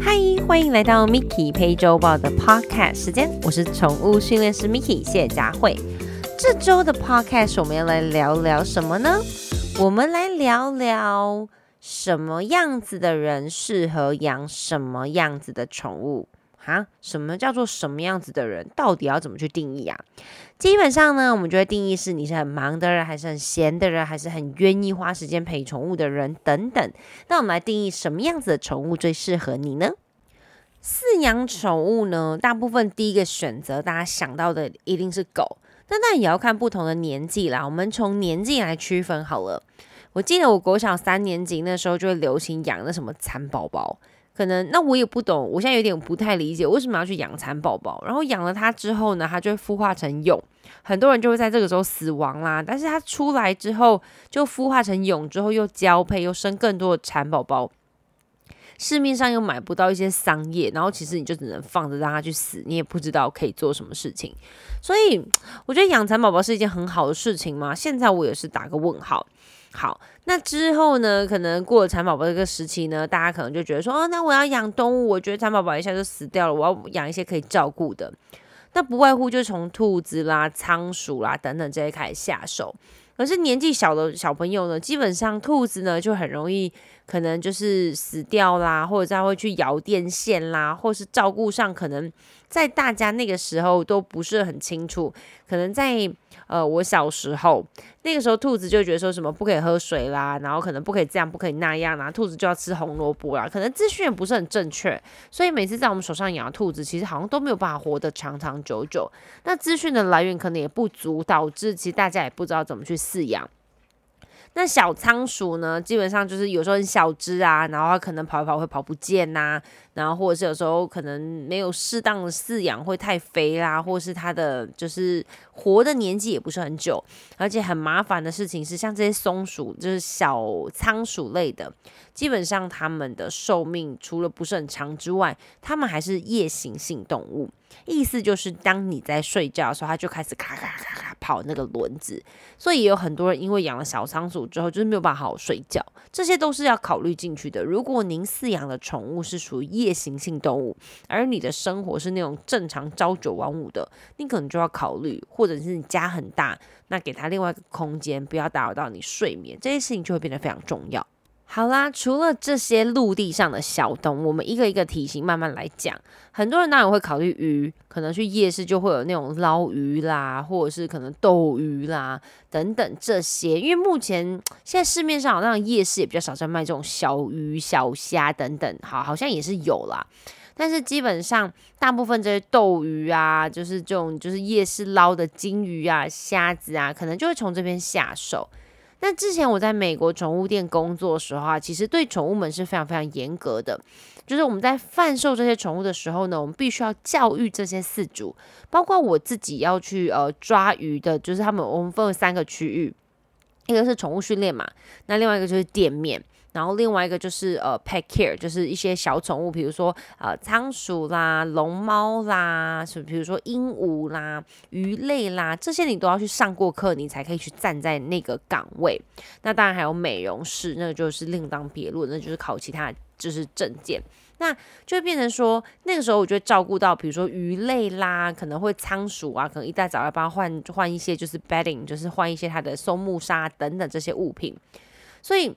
嗨，欢迎来到 Miki 陪周报的 Podcast 时间，我是宠物训练师 Miki 谢佳慧。这周的 Podcast 我们要来聊聊什么呢？我们来聊聊什么样子的人适合养什么样子的宠物。哈，什么叫做什么样子的人？到底要怎么去定义啊？基本上呢，我们就会定义是你是很忙的人，还是很闲的人，还是很愿意花时间陪宠物的人等等。那我们来定义什么样子的宠物最适合你呢？饲养宠物呢，大部分第一个选择大家想到的一定是狗，但那也要看不同的年纪啦。我们从年纪来区分好了。我记得我国小三年级那时候就会流行养那什么蚕宝宝。可能那我也不懂，我现在有点不太理解为什么要去养蚕宝宝。然后养了它之后呢，它就会孵化成蛹，很多人就会在这个时候死亡啦。但是它出来之后，就孵化成蛹之后又交配，又生更多的蚕宝宝。市面上又买不到一些桑叶，然后其实你就只能放着让它去死，你也不知道可以做什么事情。所以我觉得养蚕宝宝是一件很好的事情嘛。现在我也是打个问号。好，那之后呢？可能过了蚕宝宝这个时期呢，大家可能就觉得说，哦，那我要养动物，我觉得蚕宝宝一下就死掉了，我要养一些可以照顾的。那不外乎就从兔子啦、仓鼠啦等等这些开始下手。可是年纪小的小朋友呢，基本上兔子呢就很容易可能就是死掉啦，或者他会去咬电线啦，或是照顾上可能在大家那个时候都不是很清楚，可能在。呃，我小时候那个时候，兔子就觉得说什么不可以喝水啦，然后可能不可以这样，不可以那样啦，兔子就要吃红萝卜啦，可能资讯也不是很正确，所以每次在我们手上养的兔子，其实好像都没有办法活得长长久久。那资讯的来源可能也不足，导致其实大家也不知道怎么去饲养。那小仓鼠呢，基本上就是有时候很小只啊，然后它可能跑一跑会跑不见呐，然后或者是有时候可能没有适当的饲养会太肥啦，或者是它的就是活的年纪也不是很久，而且很麻烦的事情是，像这些松鼠就是小仓鼠类的，基本上它们的寿命除了不是很长之外，它们还是夜行性动物。意思就是，当你在睡觉的时候，它就开始咔咔咔咔跑那个轮子，所以也有很多人因为养了小仓鼠之后，就是没有办法好好睡觉，这些都是要考虑进去的。如果您饲养的宠物是属于夜行性动物，而你的生活是那种正常朝九晚五的，你可能就要考虑，或者是你家很大，那给它另外一个空间，不要打扰到你睡眠，这些事情就会变得非常重要。好啦，除了这些陆地上的小动物，我们一个一个体型慢慢来讲。很多人当然会考虑鱼，可能去夜市就会有那种捞鱼啦，或者是可能斗鱼啦等等这些。因为目前现在市面上好像夜市也比较少在卖这种小鱼、小虾等等，好，好像也是有啦。但是基本上大部分这些斗鱼啊，就是这种就是夜市捞的金鱼啊、虾子啊，可能就会从这边下手。那之前我在美国宠物店工作的时候啊，其实对宠物们是非常非常严格的。就是我们在贩售这些宠物的时候呢，我们必须要教育这些饲主，包括我自己要去呃抓鱼的，就是他们我们分为三个区域，一个是宠物训练嘛，那另外一个就是店面。然后另外一个就是呃，pet care，就是一些小宠物，比如说呃仓鼠啦、龙猫啦，是比如说鹦鹉啦、鱼类啦，这些你都要去上过课，你才可以去站在那个岗位。那当然还有美容室，那个就是另当别论，那就是考其他就是证件。那就变成说，那个时候我就会照顾到，比如说鱼类啦，可能会仓鼠啊，可能一大早要帮它换换一些就是 bedding，就是换一些它的松木沙等等这些物品，所以。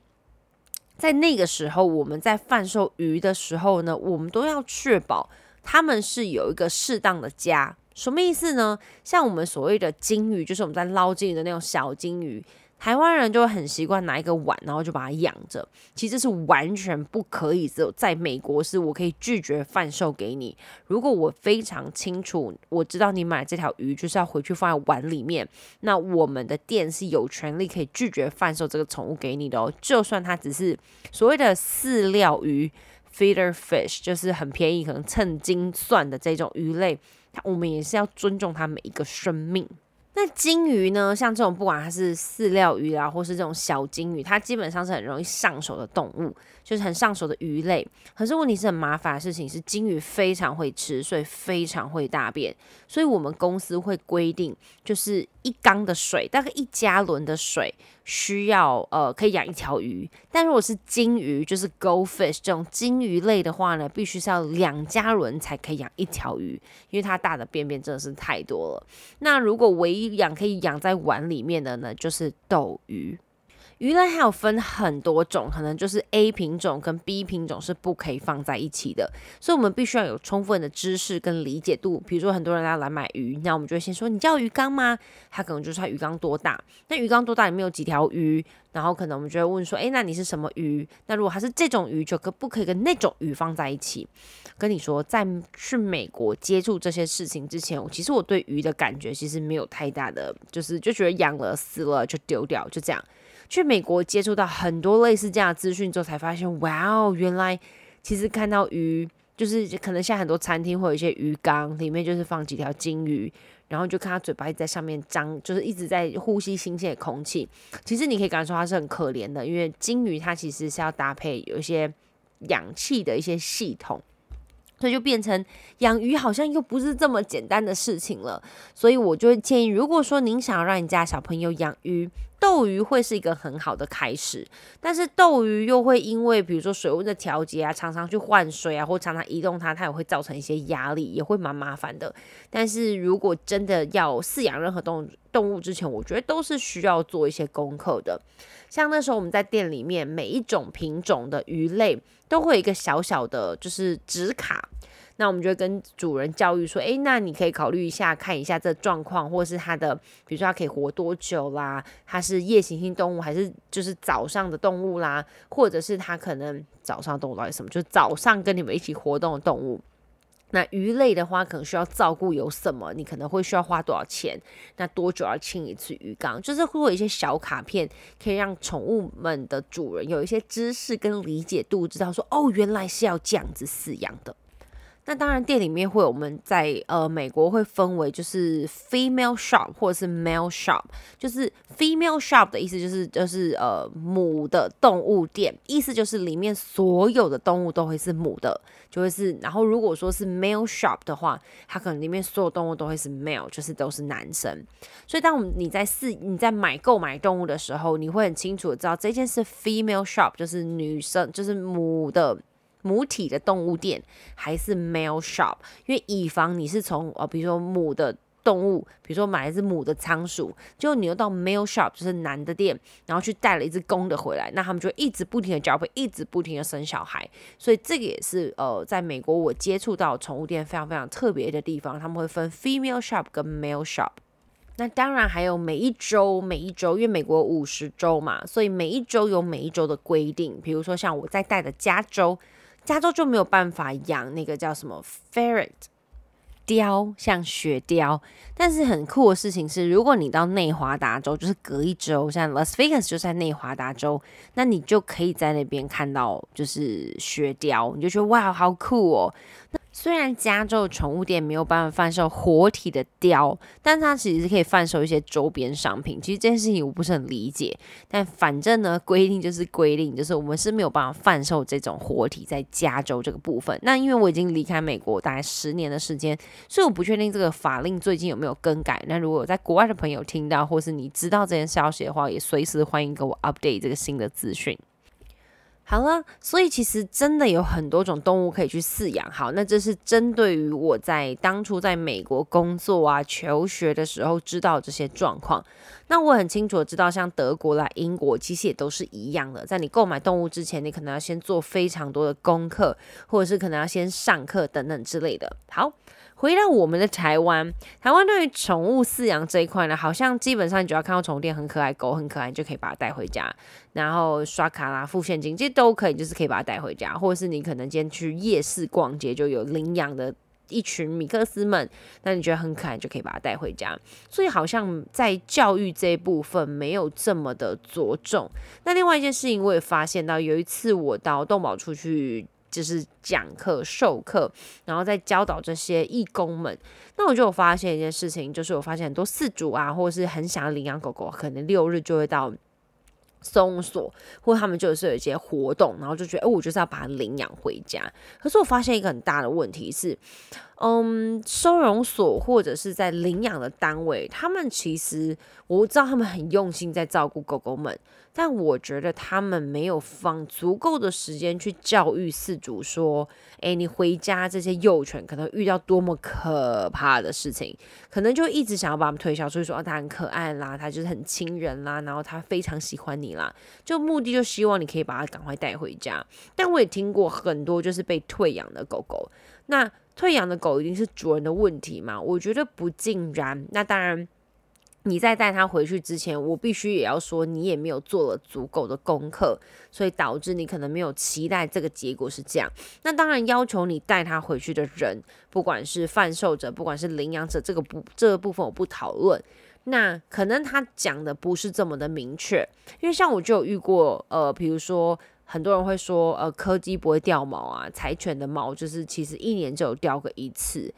在那个时候，我们在贩售鱼的时候呢，我们都要确保他们是有一个适当的家。什么意思呢？像我们所谓的金鱼，就是我们在捞金鱼的那种小金鱼。台湾人就会很习惯拿一个碗，然后就把它养着。其实是完全不可以，只有在美国是我可以拒绝贩售给你。如果我非常清楚，我知道你买这条鱼就是要回去放在碗里面，那我们的店是有权利可以拒绝贩售这个宠物给你的哦。就算它只是所谓的饲料鱼 （feeder fish），就是很便宜，可能称斤算的这种鱼类，我们也是要尊重它每一个生命。那金鱼呢？像这种不管它是饲料鱼啊，或是这种小金鱼，它基本上是很容易上手的动物，就是很上手的鱼类。可是问题是很麻烦的事情是，金鱼非常会吃，所以非常会大便。所以我们公司会规定，就是一缸的水，大概一加仑的水，需要呃可以养一条鱼，但如果是金鱼，就是 goldfish 这种金鱼类的话呢，必须是要两加仑才可以养一条鱼，因为它大的便便真的是太多了。那如果唯一养可以养在碗里面的呢，就是斗鱼。鱼类还有分很多种，可能就是 A 品种跟 B 品种是不可以放在一起的，所以我们必须要有充分的知识跟理解度。比如说很多人要来买鱼，那我们就会先说你叫鱼缸吗？他可能就是他鱼缸多大？那鱼缸多大里面有几条鱼？然后可能我们就会问说，诶，那你是什么鱼？那如果它是这种鱼，就可不可以跟那种鱼放在一起？跟你说，在去美国接触这些事情之前，其实我对鱼的感觉其实没有太大的，就是就觉得养了死了就丢掉，就这样。去美国接触到很多类似这样的资讯之后，才发现，哇哦，原来其实看到鱼，就是可能现在很多餐厅会有一些鱼缸，里面就是放几条金鱼，然后就看它嘴巴在上面张，就是一直在呼吸新鲜的空气。其实你可以感受它是很可怜的，因为金鱼它其实是要搭配有一些氧气的一些系统。所以就变成养鱼好像又不是这么简单的事情了，所以我就会建议，如果说您想要让你家小朋友养鱼，斗鱼会是一个很好的开始。但是斗鱼又会因为比如说水温的调节啊，常常去换水啊，或常常移动它，它也会造成一些压力，也会蛮麻烦的。但是如果真的要饲养任何动动物之前，我觉得都是需要做一些功课的。像那时候我们在店里面，每一种品种的鱼类都会有一个小小的，就是纸卡。那我们就会跟主人教育说，诶，那你可以考虑一下，看一下这状况，或者是它的，比如说它可以活多久啦，它是夜行性动物还是就是早上的动物啦，或者是它可能早上动物到底什么，就是早上跟你们一起活动的动物。那鱼类的话，可能需要照顾有什么？你可能会需要花多少钱？那多久要清一次鱼缸？就是会有一些小卡片，可以让宠物们的主人有一些知识跟理解度，知道说哦，原来是要这样子饲养的。那当然，店里面会有我们在呃美国会分为就是 female shop 或者是 male shop，就是 female shop 的意思就是就是呃母的动物店，意思就是里面所有的动物都会是母的，就会是。然后如果说是 male shop 的话，它可能里面所有动物都会是 male，就是都是男生。所以当我们你在试你在买购买动物的时候，你会很清楚的知道这件是 female shop，就是女生就是母的。母体的动物店还是 male shop，因为以防你是从呃，比如说母的动物，比如说买一只母的仓鼠，就你又到 male shop，就是男的店，然后去带了一只公的回来，那他们就一直不停的交配，一直不停的生小孩，所以这个也是呃，在美国我接触到宠物店非常非常特别的地方，他们会分 female shop 跟 male shop。那当然还有每一周每一周，因为美国五十周嘛，所以每一周有每一周的规定，比如说像我在带的加州。加州就没有办法养那个叫什么 ferret 雕，像雪雕。但是很酷的事情是，如果你到内华达州，就是隔一周，像 Las Vegas 就在内华达州，那你就可以在那边看到就是雪雕，你就觉得哇，好酷哦。虽然加州宠物店没有办法贩售活体的雕，但它其实是可以贩售一些周边商品。其实这件事情我不是很理解，但反正呢，规定就是规定，就是我们是没有办法贩售这种活体在加州这个部分。那因为我已经离开美国大概十年的时间，所以我不确定这个法令最近有没有更改。那如果在国外的朋友听到，或是你知道这件消息的话，也随时欢迎给我 update 这个新的资讯。好了，所以其实真的有很多种动物可以去饲养。好，那这是针对于我在当初在美国工作啊、求学的时候知道这些状况。那我很清楚知道，像德国啦、英国，其实也都是一样的。在你购买动物之前，你可能要先做非常多的功课，或者是可能要先上课等等之类的。好。回到我们的台湾，台湾对于宠物饲养这一块呢，好像基本上你只要看到宠物店很可爱，狗很可爱，你就可以把它带回家，然后刷卡啦、付现金，这些都可以，就是可以把它带回家，或者是你可能今天去夜市逛街，就有领养的一群米克斯们，那你觉得很可爱，就可以把它带回家。所以好像在教育这一部分没有这么的着重。那另外一件事情，我也发现到，有一次我到动保处去。就是讲课授课，然后再教导这些义工们。那我就发现一件事情，就是我发现很多饲主啊，或者是很想要领养狗狗，可能六日就会到松所，或他们就是有一些活动，然后就觉得，哎，我就是要把它领养回家。可是我发现一个很大的问题是。嗯，收容所或者是在领养的单位，他们其实我知道他们很用心在照顾狗狗们，但我觉得他们没有放足够的时间去教育饲主说，哎，你回家这些幼犬可能遇到多么可怕的事情，可能就一直想要把他们推销出去，说啊，它很可爱啦，它就是很亲人啦，然后它非常喜欢你啦，就目的就希望你可以把它赶快带回家。但我也听过很多就是被退养的狗狗，那。退养的狗一定是主人的问题吗？我觉得不尽然。那当然，你在带它回去之前，我必须也要说，你也没有做了足够的功课，所以导致你可能没有期待这个结果是这样。那当然，要求你带它回去的人，不管是贩售者，不管是领养者，这个不这个部分我不讨论。那可能他讲的不是这么的明确，因为像我就有遇过，呃，比如说。很多人会说，呃，柯基不会掉毛啊，柴犬的毛就是其实一年就有掉个一次，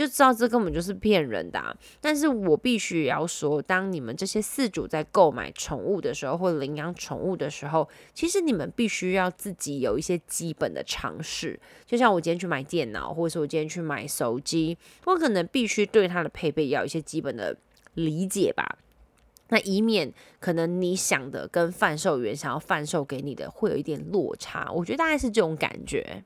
就知道这根本就是骗人的。但是我必须要说，当你们这些饲主在购买宠物的时候，或领养宠物的时候，其实你们必须要自己有一些基本的常识。就像我今天去买电脑，或者是我今天去买手机，我可能必须对它的配备要有一些基本的理解吧。那以免可能你想的跟贩售员想要贩售给你的会有一点落差，我觉得大概是这种感觉。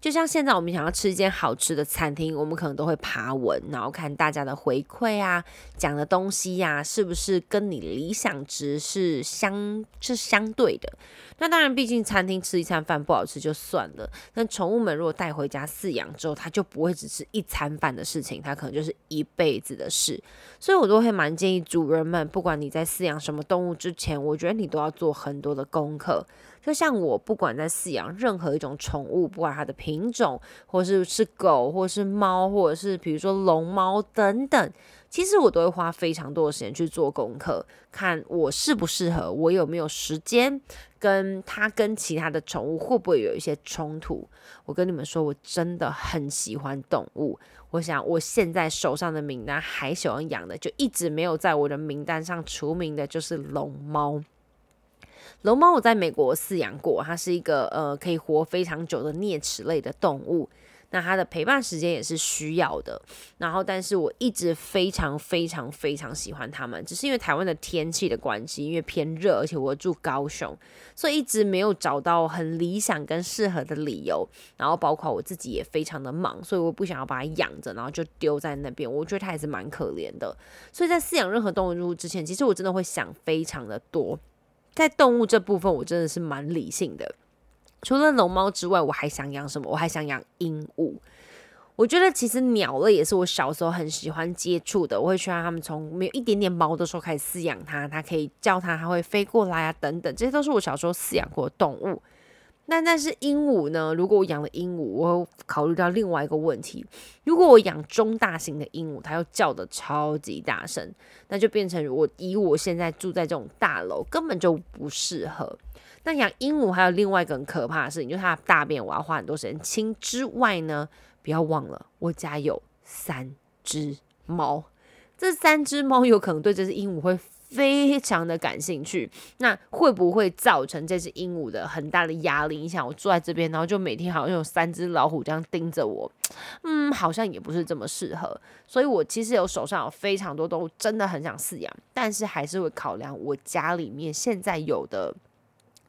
就像现在我们想要吃一间好吃的餐厅，我们可能都会爬文，然后看大家的回馈啊，讲的东西呀，是不是跟你理想值是相是相对的？那当然，毕竟餐厅吃一餐饭不好吃就算了，但宠物们如果带回家饲养之后，它就不会只是一餐饭的事情，它可能就是一辈子的事。所以我都会蛮建议主人们，不管你在饲养什么动物之前，我觉得你都要做很多的功课。就像我不管在饲养任何一种宠物，不管它的品种，或是是狗，或是猫，或者是比如说龙猫等等，其实我都会花非常多的时间去做功课，看我适不适合，我有没有时间，跟它跟其他的宠物会不会有一些冲突。我跟你们说，我真的很喜欢动物。我想我现在手上的名单还喜欢养的，就一直没有在我的名单上除名的，就是龙猫。龙猫我在美国饲养过，它是一个呃可以活非常久的啮齿类的动物。那它的陪伴时间也是需要的。然后，但是我一直非常非常非常喜欢它们，只是因为台湾的天气的关系，因为偏热，而且我住高雄，所以一直没有找到很理想跟适合的理由。然后，包括我自己也非常的忙，所以我不想要把它养着，然后就丢在那边。我觉得它还是蛮可怜的。所以在饲养任何动物之前，其实我真的会想非常的多。在动物这部分，我真的是蛮理性的。除了龙猫之外，我还想养什么？我还想养鹦鹉。我觉得其实鸟类也是我小时候很喜欢接触的。我会希望他们从没有一点点毛的时候开始饲养它，它可以叫它，它会飞过来啊，等等，这些都是我小时候饲养过的动物。那但是鹦鹉呢？如果我养了鹦鹉，我会考虑到另外一个问题：如果我养中大型的鹦鹉，它又叫的超级大声，那就变成我以我现在住在这种大楼，根本就不适合。那养鹦鹉还有另外一个很可怕的事情，就是它大便我要花很多时间清之外呢，不要忘了我家有三只猫，这三只猫有可能对这只鹦鹉会。非常的感兴趣，那会不会造成这只鹦鹉的很大的压力？你想，我坐在这边，然后就每天好像有三只老虎这样盯着我，嗯，好像也不是这么适合。所以我其实有手上有非常多动物，真的很想饲养，但是还是会考量我家里面现在有的。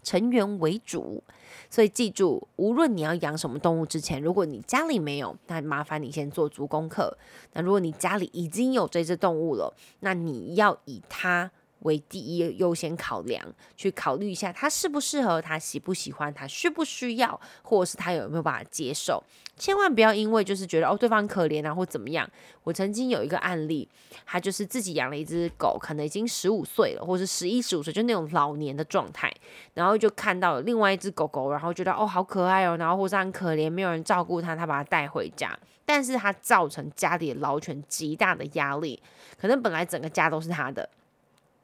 成员为主，所以记住，无论你要养什么动物之前，如果你家里没有，那麻烦你先做足功课。那如果你家里已经有这只动物了，那你要以它。为第一优先考量，去考虑一下他适不适合，他喜不喜欢，他需不需要，或者是他有没有办法接受。千万不要因为就是觉得哦对方可怜啊或怎么样。我曾经有一个案例，他就是自己养了一只狗，可能已经十五岁了，或是十一十五岁，就那种老年的状态。然后就看到另外一只狗狗，然后觉得哦好可爱哦，然后或是很可怜，没有人照顾它，他把它带回家，但是它造成家里的老犬极大的压力，可能本来整个家都是他的。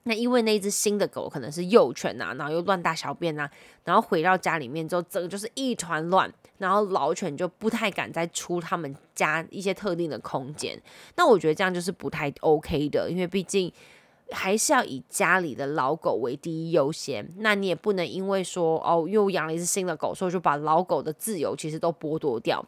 那因为那只新的狗可能是幼犬呐，然后又乱大小便呐，然后回到家里面之后，整个就是一团乱，然后老犬就不太敢再出他们家一些特定的空间。那我觉得这样就是不太 OK 的，因为毕竟还是要以家里的老狗为第一优先。那你也不能因为说哦，又养了一只新的狗，所以就把老狗的自由其实都剥夺掉。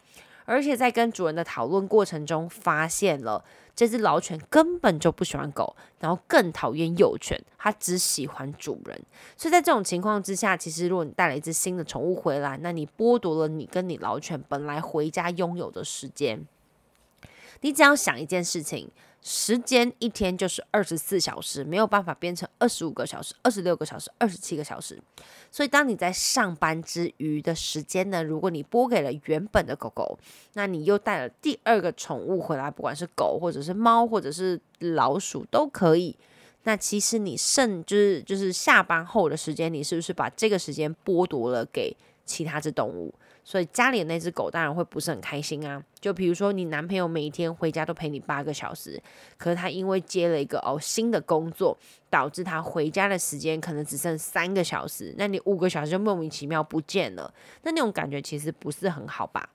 而且在跟主人的讨论过程中，发现了这只老犬根本就不喜欢狗，然后更讨厌幼犬，它只喜欢主人。所以在这种情况之下，其实如果你带了一只新的宠物回来，那你剥夺了你跟你老犬本来回家拥有的时间。你只要想一件事情。时间一天就是二十四小时，没有办法变成二十五个小时、二十六个小时、二十七个小时。所以，当你在上班之余的时间呢，如果你拨给了原本的狗狗，那你又带了第二个宠物回来，不管是狗或者是猫或者是老鼠都可以。那其实你剩就是就是下班后的时间，你是不是把这个时间剥夺了给其他只动物？所以家里的那只狗当然会不是很开心啊。就比如说，你男朋友每一天回家都陪你八个小时，可是他因为接了一个哦新的工作，导致他回家的时间可能只剩三个小时，那你五个小时就莫名其妙不见了，那那种感觉其实不是很好吧？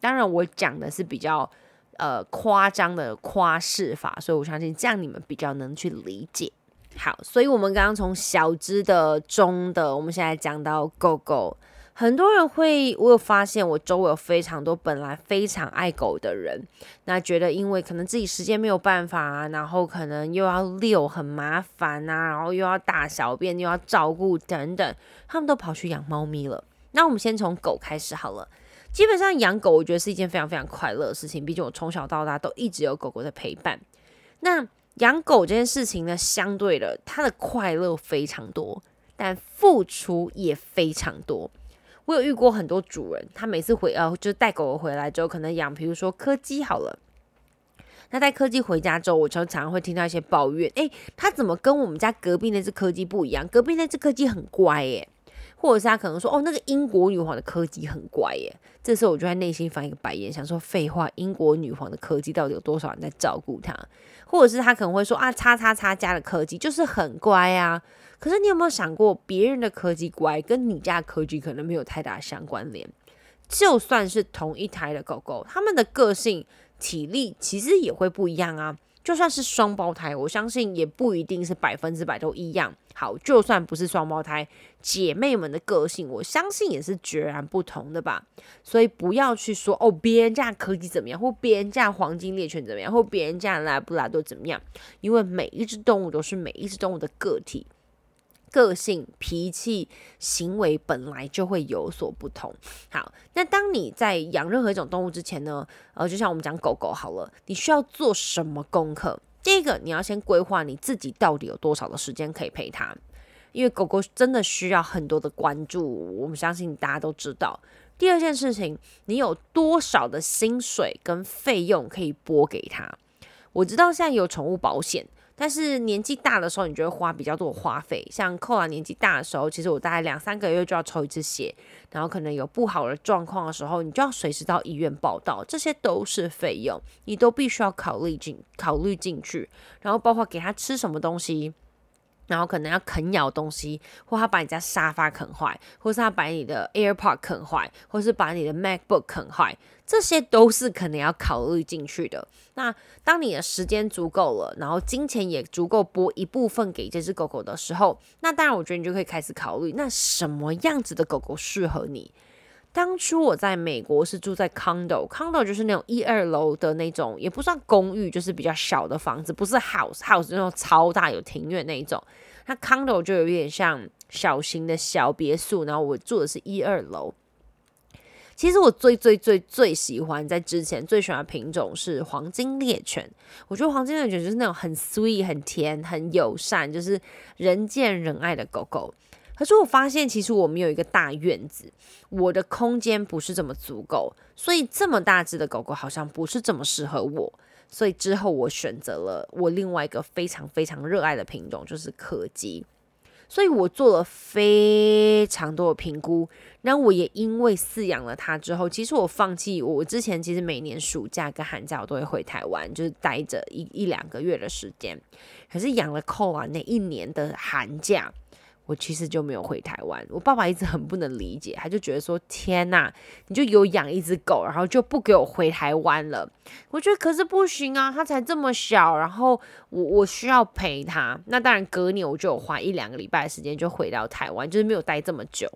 当然，我讲的是比较呃夸张的夸饰法，所以我相信这样你们比较能去理解。好，所以我们刚刚从小只的、中的，我们现在讲到狗狗。很多人会，我有发现，我周围有非常多本来非常爱狗的人，那觉得因为可能自己时间没有办法啊，然后可能又要遛很麻烦啊，然后又要大小便又要照顾等等，他们都跑去养猫咪了。那我们先从狗开始好了。基本上养狗，我觉得是一件非常非常快乐的事情，毕竟我从小到大都一直有狗狗的陪伴。那养狗这件事情呢，相对的，它的快乐非常多，但付出也非常多。我有遇过很多主人，他每次回呃，就是带狗狗回来之后，可能养，比如说柯基好了。那带柯基回家之后，我常常会听到一些抱怨，诶，他怎么跟我们家隔壁那只柯基不一样？隔壁那只柯基很乖耶，或者是他可能说，哦，那个英国女皇的柯基很乖耶。这时候我就在内心翻一个白眼，想说废话，英国女皇的柯基到底有多少人在照顾它？或者是他可能会说啊，叉叉叉家的柯基就是很乖啊。可是你有没有想过，别人的柯基乖跟你家柯基可能没有太大相关联？就算是同一台的狗狗，它们的个性、体力其实也会不一样啊。就算是双胞胎，我相信也不一定是百分之百都一样。好，就算不是双胞胎，姐妹们的个性，我相信也是截然不同的吧。所以不要去说哦，别人家柯基怎么样，或别人家黄金猎犬怎么样，或别人家拉布拉多怎么样，因为每一只动物都是每一只动物的个体。个性、脾气、行为本来就会有所不同。好，那当你在养任何一种动物之前呢？呃，就像我们讲狗狗好了，你需要做什么功课？第一个，你要先规划你自己到底有多少的时间可以陪它，因为狗狗真的需要很多的关注。我们相信大家都知道。第二件事情，你有多少的薪水跟费用可以拨给它？我知道现在有宠物保险。但是年纪大的时候，你就会花比较多的花费。像扣完年纪大的时候，其实我大概两三个月就要抽一次血，然后可能有不好的状况的时候，你就要随时到医院报道，这些都是费用，你都必须要考虑进考虑进去。然后包括给他吃什么东西。然后可能要啃咬东西，或他把你家沙发啃坏，或是他把你的 AirPod 啃坏，或是把你的 MacBook 啃坏，这些都是可能要考虑进去的。那当你的时间足够了，然后金钱也足够拨一部分给这只狗狗的时候，那当然我觉得你就可以开始考虑，那什么样子的狗狗适合你。当初我在美国是住在 condo，condo 就是那种一二楼的那种，也不算公寓，就是比较小的房子，不是 house，house 那种超大有庭院那一种。那 condo 就有点像小型的小别墅，然后我住的是一二楼。其实我最最最最喜欢在之前最喜欢的品种是黄金猎犬，我觉得黄金猎犬就是那种很 sweet、很甜、很友善，就是人见人爱的狗狗。可是我发现，其实我们有一个大院子，我的空间不是这么足够，所以这么大只的狗狗好像不是这么适合我。所以之后我选择了我另外一个非常非常热爱的品种，就是柯基。所以我做了非常多的评估，然后我也因为饲养了它之后，其实我放弃我之前其实每年暑假跟寒假我都会回台湾，就是待着一一两个月的时间。可是养了扣啊那一年的寒假。我其实就没有回台湾。我爸爸一直很不能理解，他就觉得说：“天呐，你就有养一只狗，然后就不给我回台湾了。”我觉得可是不行啊，他才这么小，然后我我需要陪他。那当然，隔年我就有花一两个礼拜的时间就回到台湾，就是没有待这么久。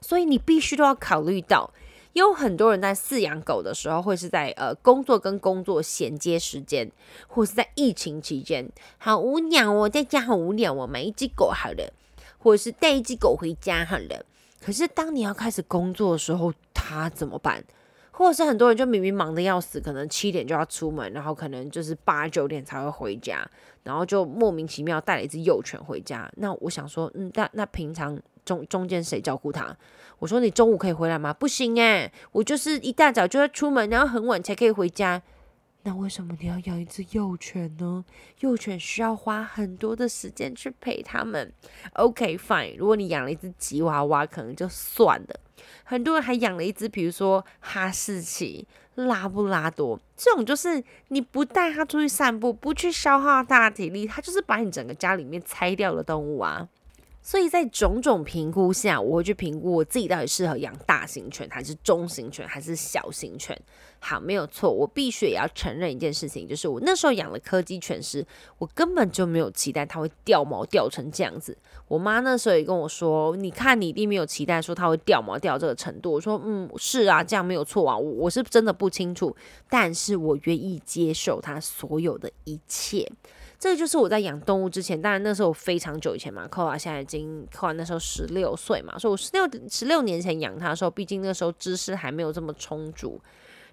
所以你必须都要考虑到。有很多人在饲养狗的时候，会是在呃工作跟工作衔接时间，或是在疫情期间，好无聊哦，在家好无聊哦，买一只狗好了，或者是带一只狗回家好了。可是当你要开始工作的时候，他怎么办？或者是很多人就明明忙得要死，可能七点就要出门，然后可能就是八九点才会回家，然后就莫名其妙带了一只幼犬回家。那我想说，嗯，那那平常中中间谁照顾它？我说你中午可以回来吗？不行诶，我就是一大早就要出门，然后很晚才可以回家。那为什么你要养一只幼犬呢？幼犬需要花很多的时间去陪它们。OK fine，如果你养了一只吉娃娃，可能就算了。很多人还养了一只，比如说哈士奇、拉布拉多，这种就是你不带它出去散步，不去消耗它的体力，它就是把你整个家里面拆掉的动物啊。所以在种种评估下，我会去评估我自己到底适合养大型犬，还是中型犬，还是小型犬。好，没有错，我必须也要承认一件事情，就是我那时候养了柯基犬时，我根本就没有期待它会掉毛掉成这样子。我妈那时候也跟我说：“你看，你一定没有期待说它会掉毛掉这个程度。”我说：“嗯，是啊，这样没有错啊，我我是真的不清楚，但是我愿意接受它所有的一切。”这个就是我在养动物之前，当然那时候非常久以前嘛，扣娃现在已经扣娃那时候十六岁嘛，所以我十六十六年前养它的时候，毕竟那时候知识还没有这么充足。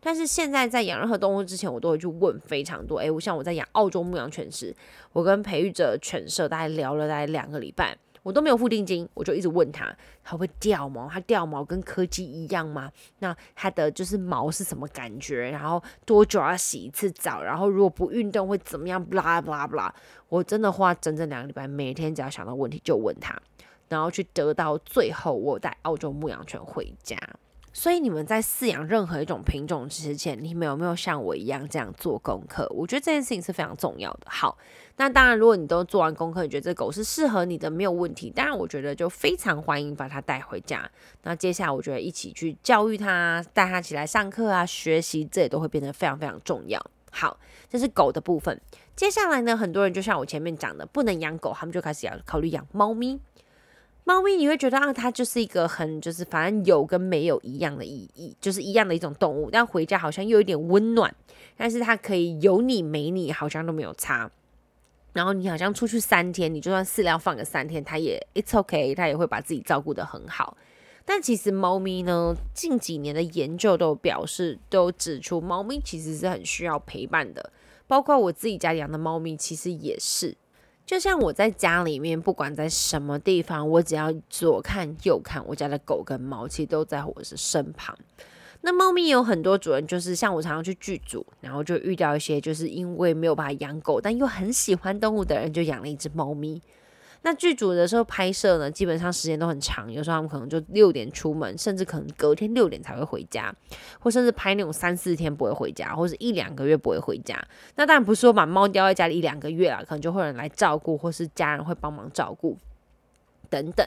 但是现在在养任何动物之前，我都会去问非常多。诶，我像我在养澳洲牧羊犬时，我跟培育者犬舍大概聊了大概两个礼拜。我都没有付定金，我就一直问他，他会掉毛，他掉毛跟柯基一样吗？那它的就是毛是什么感觉？然后多久要洗一次澡？然后如果不运动会怎么样？不啦不啦不啦，我真的花整整两个礼拜，每天只要想到问题就问他，然后去得到最后我带澳洲牧羊犬回家。所以你们在饲养任何一种品种之前，你们有没有像我一样这样做功课？我觉得这件事情是非常重要的。好，那当然，如果你都做完功课，你觉得这狗是适合你的，没有问题。当然，我觉得就非常欢迎把它带回家。那接下来，我觉得一起去教育它，带它起来上课啊，学习，这也都会变得非常非常重要。好，这是狗的部分。接下来呢，很多人就像我前面讲的，不能养狗，他们就开始要考虑养猫咪。猫咪你会觉得啊，它就是一个很就是反正有跟没有一样的意义，就是一样的一种动物。但回家好像又有点温暖，但是它可以有你没你，好像都没有差。然后你好像出去三天，你就算饲料放个三天，它也 it's okay，它也会把自己照顾得很好。但其实猫咪呢，近几年的研究都表示，都指出猫咪其实是很需要陪伴的，包括我自己家养的猫咪，其实也是。就像我在家里面，不管在什么地方，我只要左看右看，我家的狗跟猫其实都在我的身旁。那猫咪有很多主人，就是像我常常去剧组，然后就遇到一些就是因为没有办法养狗，但又很喜欢动物的人，就养了一只猫咪。那剧组的时候拍摄呢，基本上时间都很长，有时候他们可能就六点出门，甚至可能隔天六点才会回家，或甚至拍那种三四天不会回家，或者一两个月不会回家。那当然不是说把猫叼在家里一两个月啊，可能就会有人来照顾，或是家人会帮忙照顾等等。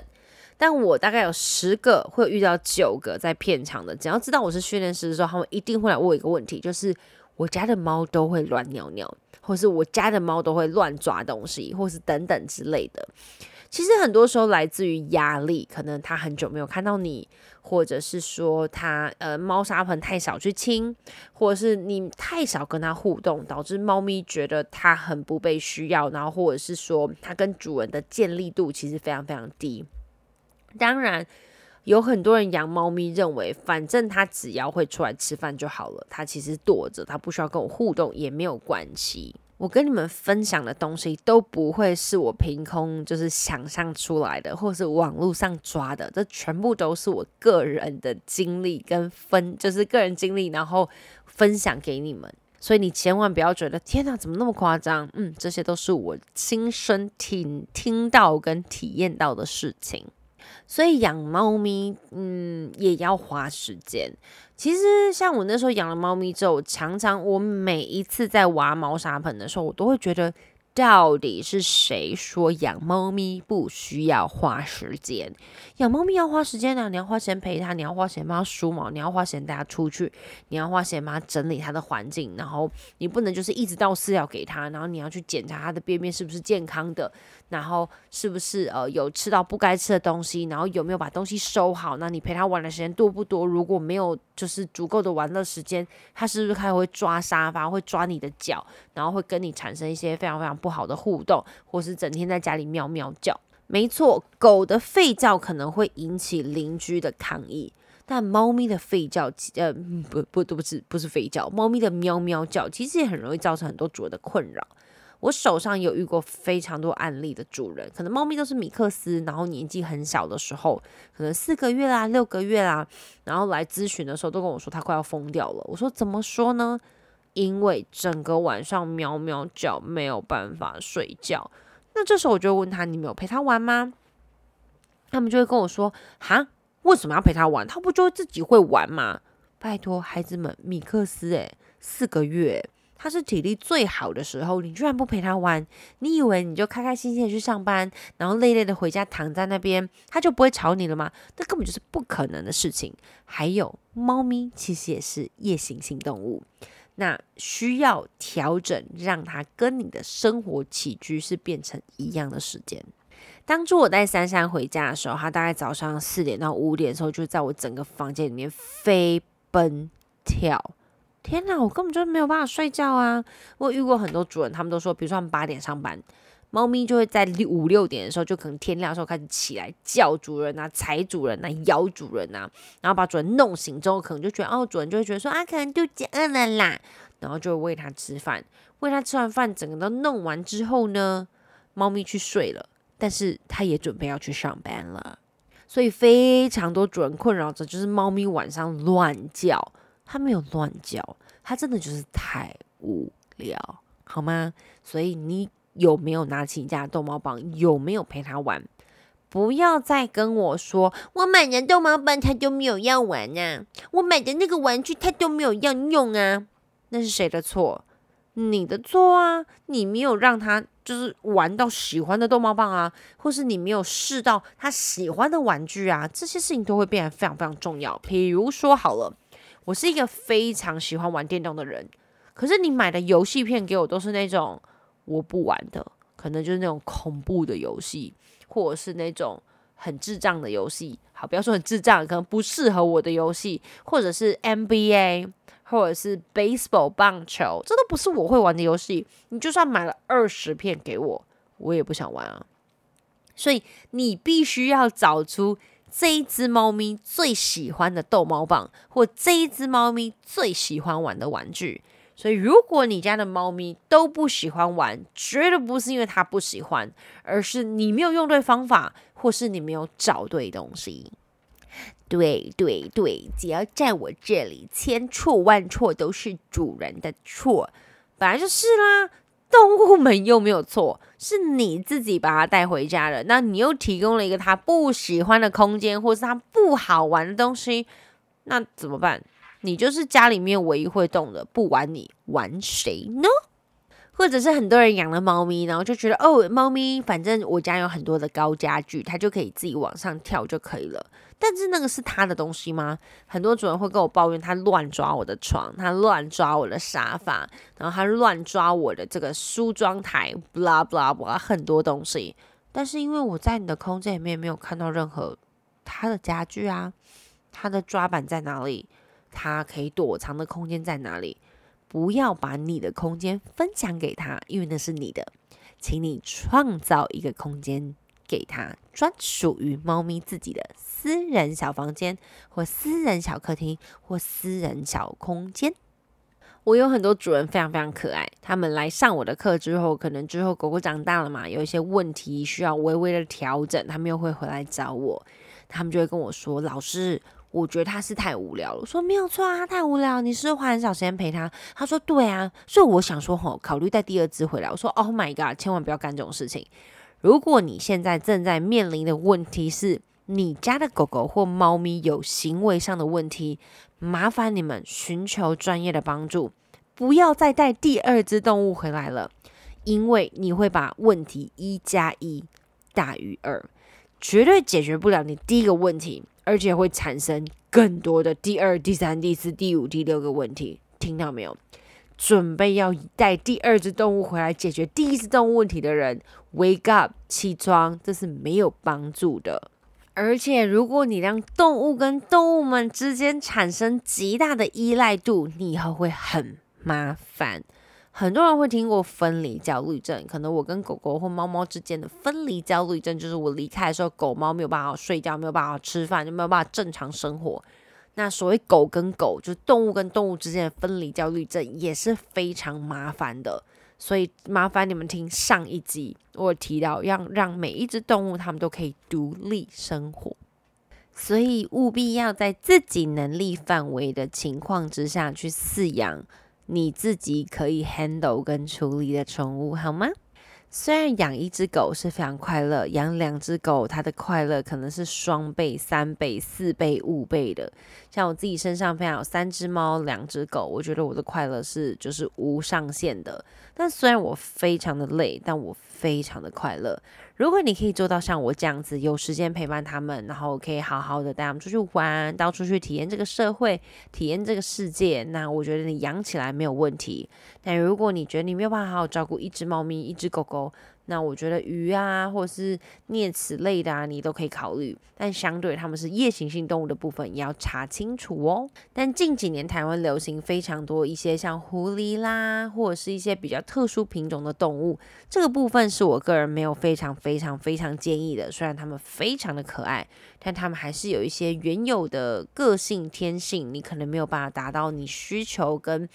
但我大概有十个会遇到九个在片场的，只要知道我是训练师的时候，他们一定会来问我一个问题，就是我家的猫都会乱尿尿。或是我家的猫都会乱抓东西，或是等等之类的。其实很多时候来自于压力，可能它很久没有看到你，或者是说它呃猫砂盆太少去清，或者是你太少跟它互动，导致猫咪觉得它很不被需要，然后或者是说它跟主人的建立度其实非常非常低。当然。有很多人养猫咪，认为反正它只要会出来吃饭就好了，它其实躲着，它不需要跟我互动也没有关系。我跟你们分享的东西都不会是我凭空就是想象出来的，或是网络上抓的，这全部都是我个人的经历跟分，就是个人经历，然后分享给你们。所以你千万不要觉得天哪，怎么那么夸张？嗯，这些都是我亲身听听到跟体验到的事情。所以养猫咪，嗯，也要花时间。其实像我那时候养了猫咪之后，常常我每一次在挖猫砂盆的时候，我都会觉得到底是谁说养猫咪不需要花时间？养猫咪要花时间啊！你要花钱陪它，你要花钱帮它梳毛，你要花钱带它出去，你要花钱帮它整理它的环境。然后你不能就是一直倒饲料给它，然后你要去检查它的便便是不是健康的，然后是不是呃有吃到不该吃的东西，然后有没有把东西收好？那你陪它玩的时间多不多？如果没有就是足够的玩乐时间，它是不是开始会抓沙发，会抓你的脚，然后会跟你产生一些非常非常不好的互动，或是整天在家里喵喵叫。没错，狗的吠叫可能会引起邻居的抗议，但猫咪的吠叫，呃，不不都不是不是吠叫，猫咪的喵喵叫其实也很容易造成很多主人的困扰。我手上有遇过非常多案例的主人，可能猫咪都是米克斯，然后年纪很小的时候，可能四个月啦、六个月啦，然后来咨询的时候都跟我说它快要疯掉了。我说怎么说呢？因为整个晚上喵喵叫，没有办法睡觉。那这时候我就问他：“你没有陪他玩吗？”他们就会跟我说：“哈，为什么要陪他玩？他不就自己会玩吗？”拜托孩子们，米克斯诶，四个月，他是体力最好的时候，你居然不陪他玩？你以为你就开开心心的去上班，然后累累的回家躺在那边，他就不会吵你了吗？这根本就是不可能的事情。还有，猫咪其实也是夜行性动物。那需要调整，让它跟你的生活起居是变成一样的时间。当初我带珊珊回家的时候，她大概早上四点到五点的时候，就在我整个房间里面飞奔跳。天哪，我根本就没有办法睡觉啊！我遇过很多主人，他们都说，比如说他们八点上班。猫咪就会在五六点的时候，就可能天亮的时候开始起来叫主人啊，踩主人啊，咬主人啊，然后把主人弄醒之后，可能就觉得哦，主人就会觉得说啊，可能肚子饿了啦，然后就喂它吃饭，喂它吃完饭，整个都弄完之后呢，猫咪去睡了，但是它也准备要去上班了，所以非常多主人困扰着就是猫咪晚上乱叫，它没有乱叫，它真的就是太无聊，好吗？所以你。有没有拿起你家的逗猫棒？有没有陪他玩？不要再跟我说，我买的逗猫棒他都没有要玩啊！我买的那个玩具他都没有要用啊！那是谁的错？你的错啊！你没有让他就是玩到喜欢的逗猫棒啊，或是你没有试到他喜欢的玩具啊，这些事情都会变得非常非常重要。比如说好了，我是一个非常喜欢玩电动的人，可是你买的游戏片给我都是那种。我不玩的，可能就是那种恐怖的游戏，或者是那种很智障的游戏。好，不要说很智障，可能不适合我的游戏，或者是 NBA，或者是 baseball 棒球，这都不是我会玩的游戏。你就算买了二十片给我，我也不想玩啊。所以你必须要找出这一只猫咪最喜欢的逗猫棒，或这一只猫咪最喜欢玩的玩具。所以，如果你家的猫咪都不喜欢玩，绝对不是因为它不喜欢，而是你没有用对方法，或是你没有找对东西。对对对，只要在我这里，千错万错都是主人的错，本来就是啦。动物们又没有错，是你自己把它带回家了，那你又提供了一个它不喜欢的空间，或是它不好玩的东西，那怎么办？你就是家里面唯一会动的，不玩你玩谁呢？或者是很多人养了猫咪，然后就觉得哦，猫咪反正我家有很多的高家具，它就可以自己往上跳就可以了。但是那个是它的东西吗？很多主人会跟我抱怨，它乱抓我的床，它乱抓我的沙发，然后它乱抓我的这个梳妆台，blah blah blah，很多东西。但是因为我在你的空间里面没有看到任何它的家具啊，它的抓板在哪里？它可以躲藏的空间在哪里？不要把你的空间分享给他，因为那是你的。请你创造一个空间给他，专属于猫咪自己的私人小房间，或私人小客厅，或私人小空间。我有很多主人非常非常可爱，他们来上我的课之后，可能之后狗狗长大了嘛，有一些问题需要微微的调整，他们又会回来找我，他们就会跟我说：“老师。”我觉得他是太无聊了。我说没有错啊，太无聊。你是花很少时间陪他。他说对啊，所以我想说吼，考虑带第二只回来。我说 Oh my god，千万不要干这种事情。如果你现在正在面临的问题是你家的狗狗或猫咪有行为上的问题，麻烦你们寻求专业的帮助，不要再带第二只动物回来了。因为你会把问题一加一大于二，绝对解决不了你第一个问题，而且会产生更多的第二、第三、第四、第五、第六个问题。听到没有？准备要带第二只动物回来解决第一只动物问题的人，wake up，起床，这是没有帮助的。而且，如果你让动物跟动物们之间产生极大的依赖度，你以后会很麻烦。很多人会听过分离焦虑症，可能我跟狗狗或猫猫之间的分离焦虑症，就是我离开的时候，狗猫没有办法睡觉，没有办法吃饭，就没有办法正常生活。那所谓狗跟狗，就是动物跟动物之间的分离焦虑症，也是非常麻烦的。所以麻烦你们听上一集，我提到要让每一只动物它们都可以独立生活，所以务必要在自己能力范围的情况之下去饲养你自己可以 handle 跟处理的宠物，好吗？虽然养一只狗是非常快乐，养两只狗，它的快乐可能是双倍、三倍、四倍、五倍的。像我自己身上，非常有三只猫、两只狗，我觉得我的快乐是就是无上限的。但虽然我非常的累，但我非常的快乐。如果你可以做到像我这样子，有时间陪伴他们，然后可以好好的带他们出去玩，到处去体验这个社会，体验这个世界，那我觉得你养起来没有问题。但如果你觉得你没有办法好好照顾一只猫咪、一只狗狗，那我觉得鱼啊，或是啮齿类的啊，你都可以考虑。但相对它们是夜行性动物的部分，也要查清楚哦。但近几年台湾流行非常多一些像狐狸啦，或者是一些比较特殊品种的动物，这个部分是我个人没有非常非常非常建议的。虽然它们非常的可爱，但他们还是有一些原有的个性天性，你可能没有办法达到你需求跟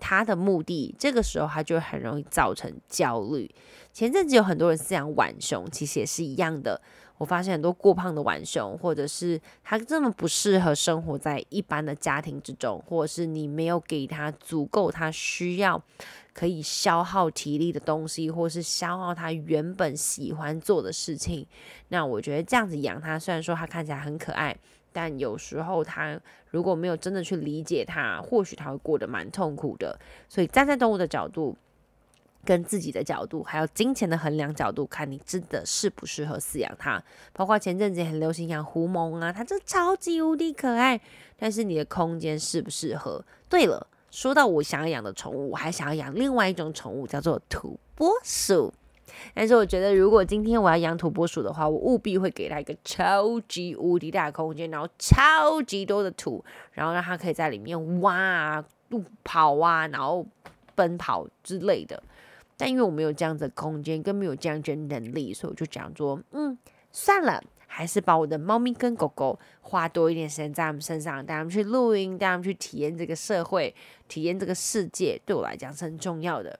他的目的，这个时候他就很容易造成焦虑。前阵子有很多人饲养浣熊，其实也是一样的。我发现很多过胖的浣熊，或者是它这么不适合生活在一般的家庭之中，或者是你没有给它足够它需要可以消耗体力的东西，或是消耗它原本喜欢做的事情。那我觉得这样子养它，虽然说它看起来很可爱，但有时候它如果没有真的去理解它，或许它会过得蛮痛苦的。所以站在动物的角度。跟自己的角度，还有金钱的衡量角度，看你真的适不适合饲养它。包括前阵子很流行养狐獴啊，它真的超级无敌可爱，但是你的空间适不适合？对了，说到我想要养的宠物，我还想要养另外一种宠物，叫做土拨鼠。但是我觉得，如果今天我要养土拨鼠的话，我务必会给它一个超级无敌大的空间，然后超级多的土，然后让它可以在里面挖啊、跑啊，然后奔跑之类的。但因为我没有这样子的空间，更没有这样子的能力，所以我就讲说，嗯，算了，还是把我的猫咪跟狗狗花多一点时间在他们身上，带他们去露营，带他们去体验这个社会，体验这个世界，对我来讲是很重要的。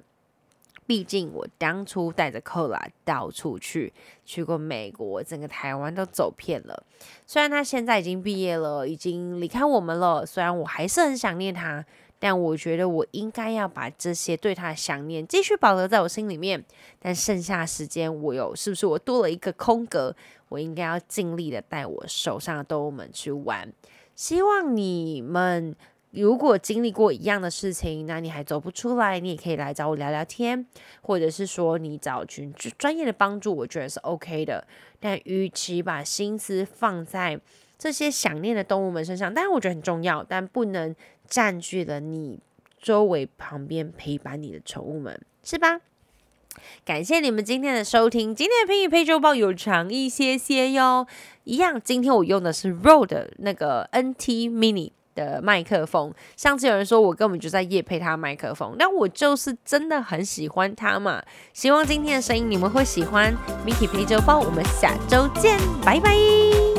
毕竟我当初带着寇拉到处去，去过美国，整个台湾都走遍了。虽然他现在已经毕业了，已经离开我们了，虽然我还是很想念他。但我觉得我应该要把这些对他的想念继续保留在我心里面。但剩下时间，我有是不是我多了一个空格？我应该要尽力的带我手上的动物们去玩。希望你们如果经历过一样的事情，那你还走不出来，你也可以来找我聊聊天，或者是说你找群专业的帮助，我觉得是 OK 的。但与其把心思放在这些想念的动物们身上，当然我觉得很重要，但不能。占据了你周围旁边陪伴你的宠物们，是吧？感谢你们今天的收听，今天的评语配周报有长一些些哟。一样，今天我用的是 r o d 那个 NT Mini 的麦克风。上次有人说我根本就在夜配它麦克风，那我就是真的很喜欢它嘛。希望今天的声音你们会喜欢。Miki 配周报，我们下周见，拜拜。